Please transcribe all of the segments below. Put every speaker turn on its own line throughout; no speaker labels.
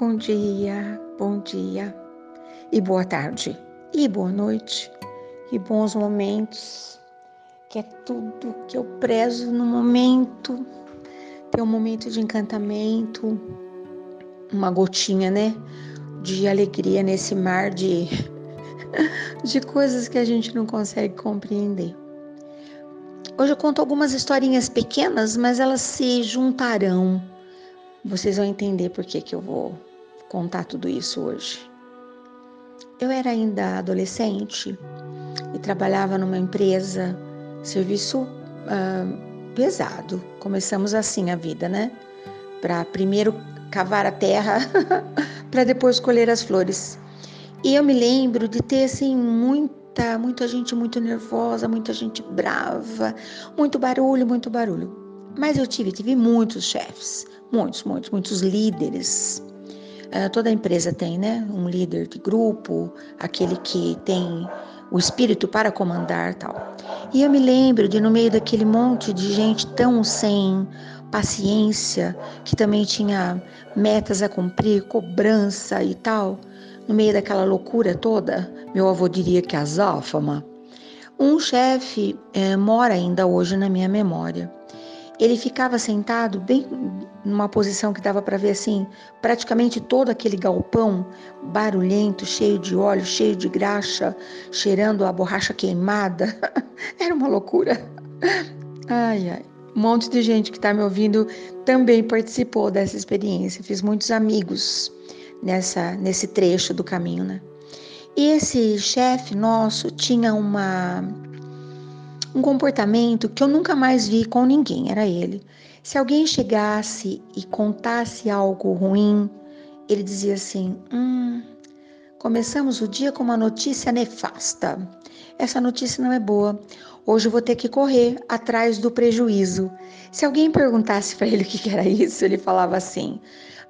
Bom dia, bom dia e boa tarde e boa noite e bons momentos, que é tudo que eu prezo no momento. Ter um momento de encantamento, uma gotinha, né, de alegria nesse mar de de coisas que a gente não consegue compreender. Hoje eu conto algumas historinhas pequenas, mas elas se juntarão. Vocês vão entender por que, que eu vou contar tudo isso hoje. Eu era ainda adolescente e trabalhava numa empresa, serviço uh, pesado. Começamos assim a vida, né? Para primeiro cavar a terra, para depois colher as flores. E eu me lembro de ter assim muita, muita gente muito nervosa, muita gente brava, muito barulho, muito barulho. Mas eu tive, tive muitos chefes, muitos, muitos, muitos líderes. Uh, toda empresa tem, né? Um líder de grupo, aquele que tem o espírito para comandar tal. E eu me lembro de no meio daquele monte de gente tão sem paciência, que também tinha metas a cumprir, cobrança e tal, no meio daquela loucura toda, meu avô diria que azáfama, um chefe é, mora ainda hoje na minha memória. Ele ficava sentado bem numa posição que dava para ver assim, praticamente todo aquele galpão barulhento, cheio de óleo, cheio de graxa, cheirando a borracha queimada. Era uma loucura. Ai, ai. Um monte de gente que está me ouvindo também participou dessa experiência. Fiz muitos amigos nessa nesse trecho do caminho, né? E esse chefe nosso tinha uma um comportamento que eu nunca mais vi com ninguém, era ele. Se alguém chegasse e contasse algo ruim, ele dizia assim: Hum, começamos o dia com uma notícia nefasta. Essa notícia não é boa. Hoje eu vou ter que correr atrás do prejuízo. Se alguém perguntasse para ele o que era isso, ele falava assim: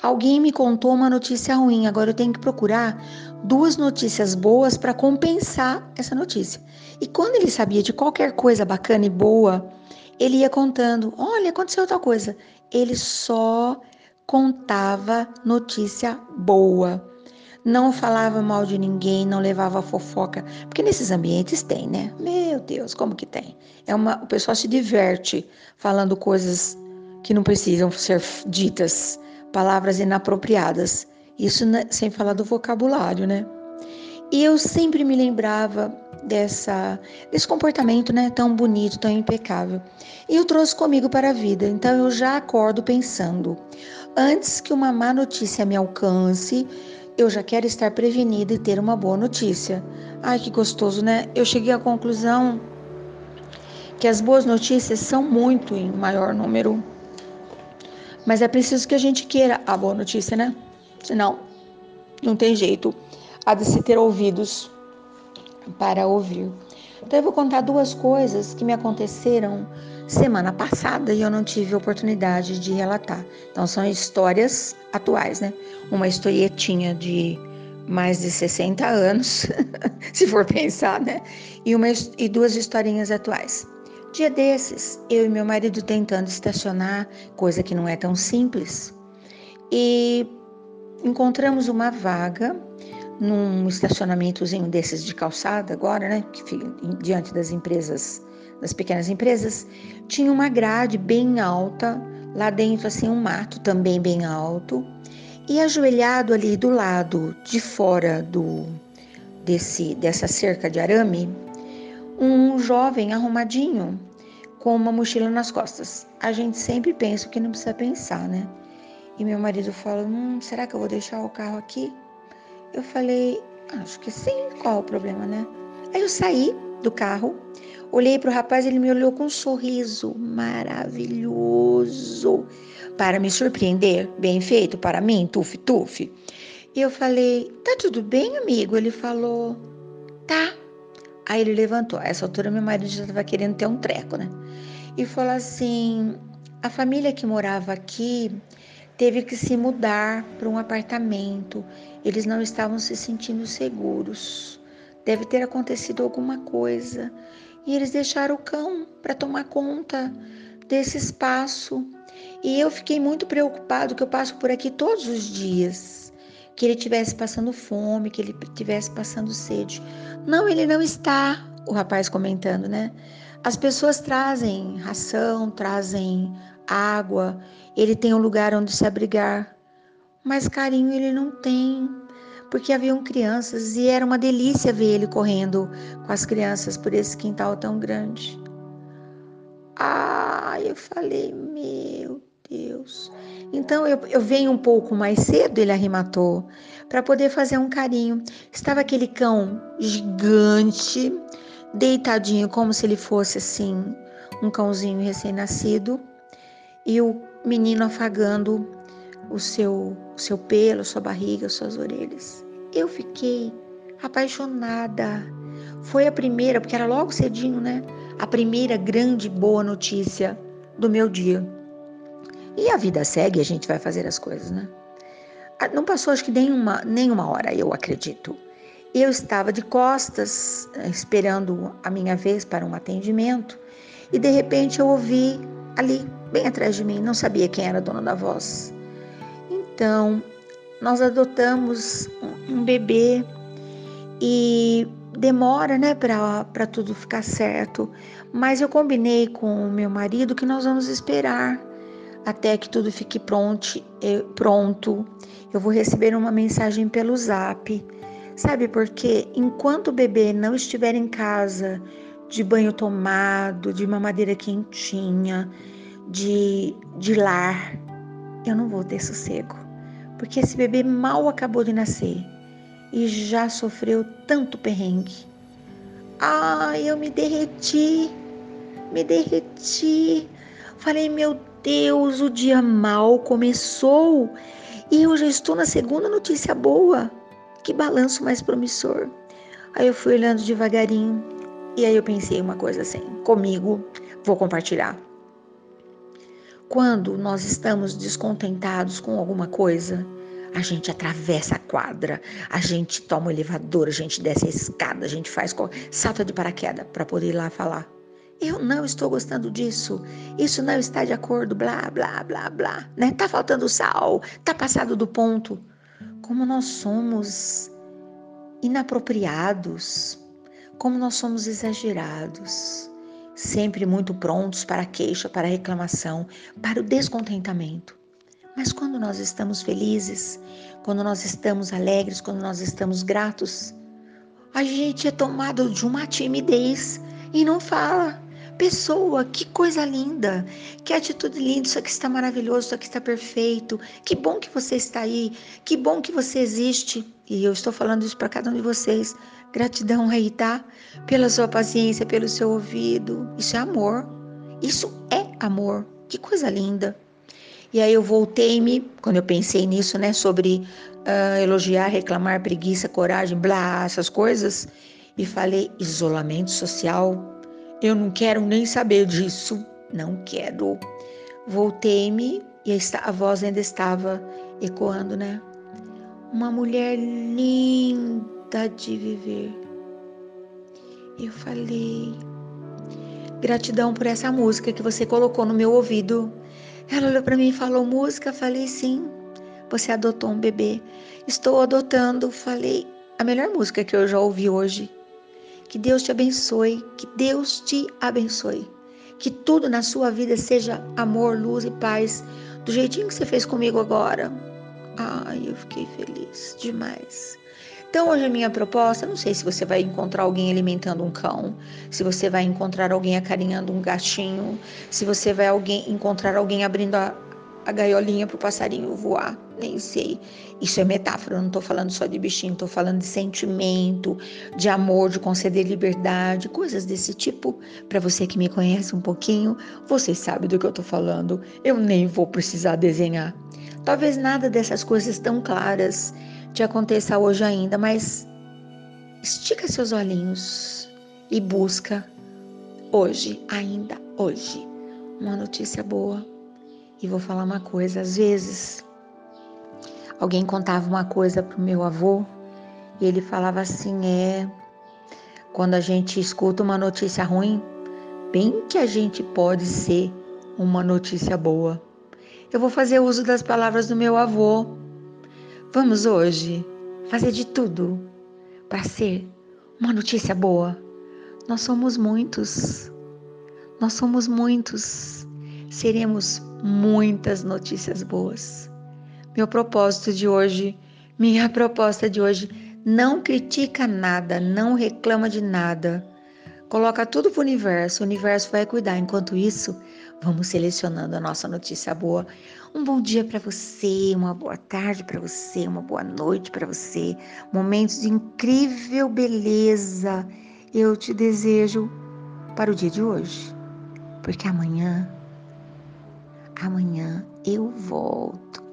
Alguém me contou uma notícia ruim, agora eu tenho que procurar duas notícias boas para compensar essa notícia. E quando ele sabia de qualquer coisa bacana e boa, ele ia contando: olha, aconteceu tal coisa. Ele só contava notícia boa. Não falava mal de ninguém, não levava fofoca, porque nesses ambientes tem, né? Meu Deus, como que tem? É uma, o pessoal se diverte falando coisas que não precisam ser ditas palavras inapropriadas. Isso sem falar do vocabulário, né? E eu sempre me lembrava dessa desse comportamento, né, tão bonito, tão impecável. E eu trouxe comigo para a vida. Então eu já acordo pensando: antes que uma má notícia me alcance, eu já quero estar prevenida e ter uma boa notícia. Ai, que gostoso, né? Eu cheguei à conclusão que as boas notícias são muito em maior número mas é preciso que a gente queira a boa notícia, né? Senão, não tem jeito. Há de se ter ouvidos para ouvir. Então, eu vou contar duas coisas que me aconteceram semana passada e eu não tive oportunidade de relatar. Então, são histórias atuais, né? Uma historietinha de mais de 60 anos, se for pensar, né? E, uma, e duas historinhas atuais. Dia desses, eu e meu marido tentando estacionar, coisa que não é tão simples, e encontramos uma vaga num estacionamentozinho desses de calçada agora, né, fica diante das empresas, das pequenas empresas, tinha uma grade bem alta, lá dentro assim um mato também bem alto, e ajoelhado ali do lado de fora do desse dessa cerca de arame, um jovem arrumadinho com uma mochila nas costas. A gente sempre pensa o que não precisa pensar, né? E meu marido falou: hum, será que eu vou deixar o carro aqui? Eu falei: acho que sim, qual o problema, né? Aí eu saí do carro, olhei para o rapaz, ele me olhou com um sorriso maravilhoso para me surpreender, bem feito para mim, tuf tuf. E eu falei: tá tudo bem, amigo? Ele falou: tá. Aí ele levantou. A essa altura, meu marido já estava querendo ter um treco, né? E falou assim: a família que morava aqui teve que se mudar para um apartamento. Eles não estavam se sentindo seguros. Deve ter acontecido alguma coisa. E eles deixaram o cão para tomar conta desse espaço. E eu fiquei muito preocupado, que eu passo por aqui todos os dias. Que ele estivesse passando fome, que ele estivesse passando sede. Não, ele não está, o rapaz comentando, né? As pessoas trazem ração, trazem água, ele tem um lugar onde se abrigar, mas carinho ele não tem, porque haviam crianças e era uma delícia ver ele correndo com as crianças por esse quintal tão grande. Ah, eu falei, meu Deus. Então eu, eu venho um pouco mais cedo, ele arrematou, para poder fazer um carinho. Estava aquele cão gigante, deitadinho, como se ele fosse assim, um cãozinho recém-nascido, e o menino afagando o seu, o seu pelo, sua barriga, suas orelhas. Eu fiquei apaixonada. Foi a primeira, porque era logo cedinho, né? A primeira grande boa notícia do meu dia. E a vida segue, a gente vai fazer as coisas, né? Ah, não passou acho que nenhuma, nenhuma hora, eu acredito. Eu estava de costas, eh, esperando a minha vez para um atendimento, e de repente eu ouvi ali, bem atrás de mim, não sabia quem era a dona da voz. Então, nós adotamos um bebê e demora, né, para tudo ficar certo. Mas eu combinei com o meu marido que nós vamos esperar até que tudo fique pronto, pronto. Eu vou receber uma mensagem pelo zap. Sabe por quê? Enquanto o bebê não estiver em casa, de banho tomado, de mamadeira quentinha, de, de lar, eu não vou ter sossego. Porque esse bebê mal acabou de nascer e já sofreu tanto perrengue. Ai, eu me derreti, me derreti. Falei, meu Deus, o dia mal começou e eu já estou na segunda notícia boa. Que balanço mais promissor. Aí eu fui olhando devagarinho e aí eu pensei uma coisa assim, comigo, vou compartilhar. Quando nós estamos descontentados com alguma coisa, a gente atravessa a quadra, a gente toma o elevador, a gente desce a escada, a gente faz salta de paraquedas para poder ir lá falar. Eu não estou gostando disso. Isso não está de acordo, blá, blá, blá, blá. Né? Tá faltando sal, tá passado do ponto. Como nós somos inapropriados, como nós somos exagerados, sempre muito prontos para a queixa, para a reclamação, para o descontentamento. Mas quando nós estamos felizes, quando nós estamos alegres, quando nós estamos gratos, a gente é tomado de uma timidez e não fala pessoa, que coisa linda, que atitude linda, isso aqui está maravilhoso, isso aqui está perfeito, que bom que você está aí, que bom que você existe. E eu estou falando isso para cada um de vocês. Gratidão aí, tá? Pela sua paciência, pelo seu ouvido. Isso é amor. Isso é amor. Que coisa linda. E aí eu voltei-me, quando eu pensei nisso, né, sobre uh, elogiar, reclamar, preguiça, coragem, blá, essas coisas, e falei isolamento social eu não quero nem saber disso. Não quero. Voltei-me e a voz ainda estava ecoando, né? Uma mulher linda de viver. Eu falei, gratidão por essa música que você colocou no meu ouvido. Ela olhou para mim e falou: música? Falei, sim. Você adotou um bebê. Estou adotando. Falei, a melhor música que eu já ouvi hoje. Que Deus te abençoe, que Deus te abençoe. Que tudo na sua vida seja amor, luz e paz, do jeitinho que você fez comigo agora. Ai, eu fiquei feliz demais. Então, hoje a minha proposta, não sei se você vai encontrar alguém alimentando um cão, se você vai encontrar alguém acarinhando um gatinho, se você vai alguém encontrar alguém abrindo a, a gaiolinha para o passarinho voar, nem sei. Isso é metáfora, eu não estou falando só de bichinho, estou falando de sentimento, de amor, de conceder liberdade, coisas desse tipo. Para você que me conhece um pouquinho, você sabe do que eu estou falando. Eu nem vou precisar desenhar. Talvez nada dessas coisas tão claras te aconteça hoje ainda, mas estica seus olhinhos e busca hoje, ainda hoje, uma notícia boa e vou falar uma coisa: às vezes, alguém contava uma coisa para o meu avô e ele falava assim: é. Quando a gente escuta uma notícia ruim, bem que a gente pode ser uma notícia boa. Eu vou fazer uso das palavras do meu avô, Vamos hoje fazer de tudo para ser uma notícia boa. Nós somos muitos. Nós somos muitos. Seremos muitas notícias boas. Meu propósito de hoje, minha proposta de hoje, não critica nada, não reclama de nada. Coloca tudo para o universo, o universo vai cuidar. Enquanto isso, vamos selecionando a nossa notícia boa. Um bom dia para você, uma boa tarde para você, uma boa noite para você. Momentos de incrível beleza eu te desejo para o dia de hoje, porque amanhã, amanhã eu volto.